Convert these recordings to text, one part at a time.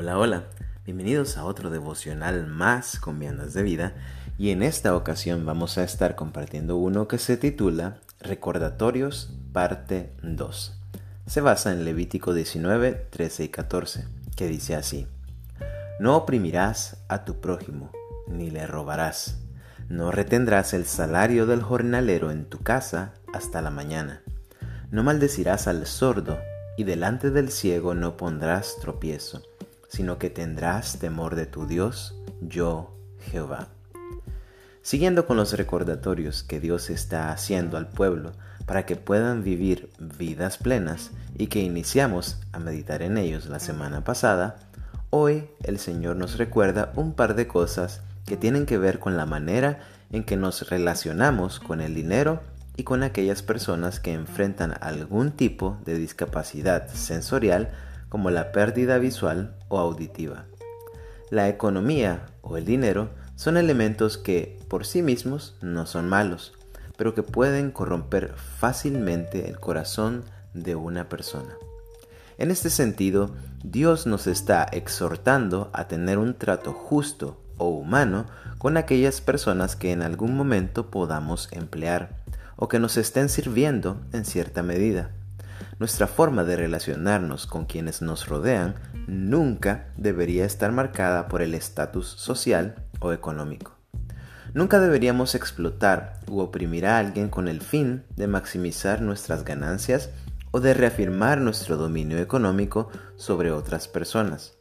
Hola, hola, bienvenidos a otro devocional más con viandas de vida. Y en esta ocasión vamos a estar compartiendo uno que se titula Recordatorios parte 2. Se basa en Levítico 19, 13 y 14, que dice así, No oprimirás a tu prójimo, ni le robarás, no retendrás el salario del jornalero en tu casa hasta la mañana, no maldecirás al sordo, y delante del ciego no pondrás tropiezo sino que tendrás temor de tu Dios, yo Jehová. Siguiendo con los recordatorios que Dios está haciendo al pueblo para que puedan vivir vidas plenas y que iniciamos a meditar en ellos la semana pasada, hoy el Señor nos recuerda un par de cosas que tienen que ver con la manera en que nos relacionamos con el dinero y con aquellas personas que enfrentan algún tipo de discapacidad sensorial como la pérdida visual o auditiva. La economía o el dinero son elementos que por sí mismos no son malos, pero que pueden corromper fácilmente el corazón de una persona. En este sentido, Dios nos está exhortando a tener un trato justo o humano con aquellas personas que en algún momento podamos emplear o que nos estén sirviendo en cierta medida. Nuestra forma de relacionarnos con quienes nos rodean nunca debería estar marcada por el estatus social o económico. Nunca deberíamos explotar u oprimir a alguien con el fin de maximizar nuestras ganancias o de reafirmar nuestro dominio económico sobre otras personas.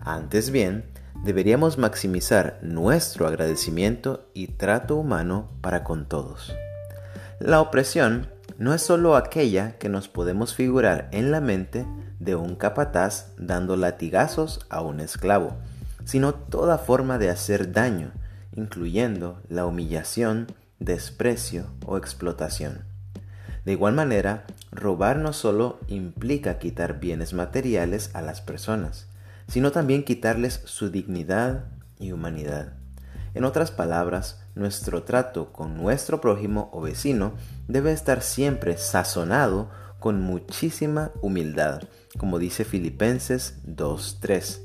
Antes bien, deberíamos maximizar nuestro agradecimiento y trato humano para con todos. La opresión no es sólo aquella que nos podemos figurar en la mente de un capataz dando latigazos a un esclavo, sino toda forma de hacer daño, incluyendo la humillación, desprecio o explotación. De igual manera, robar no solo implica quitar bienes materiales a las personas, sino también quitarles su dignidad y humanidad. En otras palabras, nuestro trato con nuestro prójimo o vecino debe estar siempre sazonado con muchísima humildad, como dice Filipenses 2.3.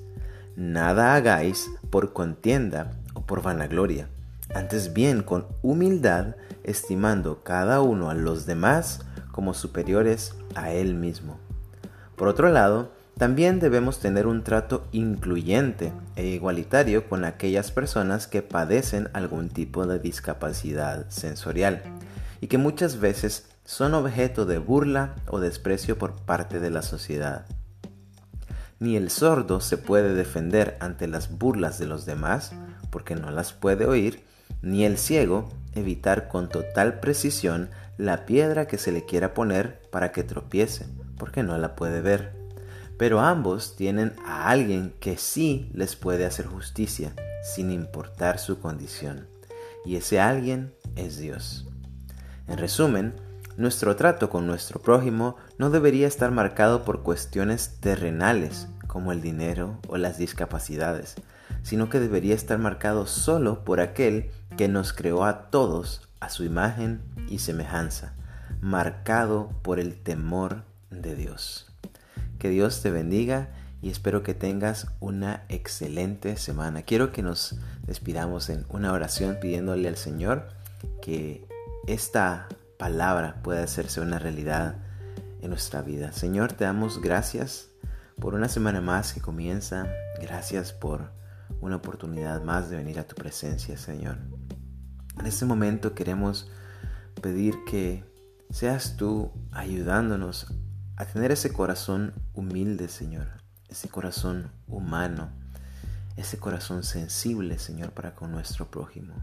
Nada hagáis por contienda o por vanagloria, antes bien con humildad, estimando cada uno a los demás como superiores a él mismo. Por otro lado, también debemos tener un trato incluyente e igualitario con aquellas personas que padecen algún tipo de discapacidad sensorial y que muchas veces son objeto de burla o desprecio por parte de la sociedad. Ni el sordo se puede defender ante las burlas de los demás porque no las puede oír, ni el ciego evitar con total precisión la piedra que se le quiera poner para que tropiece porque no la puede ver pero ambos tienen a alguien que sí les puede hacer justicia, sin importar su condición. Y ese alguien es Dios. En resumen, nuestro trato con nuestro prójimo no debería estar marcado por cuestiones terrenales, como el dinero o las discapacidades, sino que debería estar marcado solo por aquel que nos creó a todos a su imagen y semejanza, marcado por el temor de Dios. Que Dios te bendiga y espero que tengas una excelente semana. Quiero que nos despidamos en una oración pidiéndole al Señor que esta palabra pueda hacerse una realidad en nuestra vida. Señor, te damos gracias por una semana más que comienza. Gracias por una oportunidad más de venir a tu presencia, Señor. En este momento queremos pedir que seas tú ayudándonos a tener ese corazón humilde, Señor, ese corazón humano, ese corazón sensible, Señor, para con nuestro prójimo.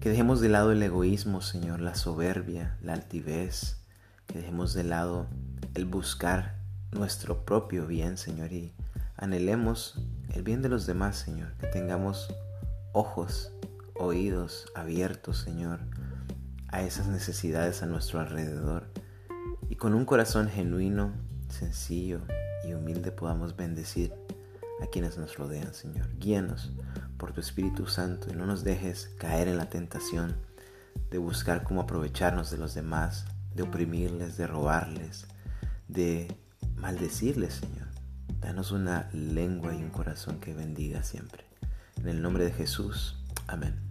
Que dejemos de lado el egoísmo, Señor, la soberbia, la altivez, que dejemos de lado el buscar nuestro propio bien, Señor, y anhelemos el bien de los demás, Señor, que tengamos ojos, oídos abiertos, Señor, a esas necesidades a nuestro alrededor y con un corazón genuino, sencillo y humilde podamos bendecir a quienes nos rodean, Señor. Guíanos por tu Espíritu Santo y no nos dejes caer en la tentación de buscar cómo aprovecharnos de los demás, de oprimirles, de robarles, de maldecirles, Señor. Danos una lengua y un corazón que bendiga siempre. En el nombre de Jesús. Amén.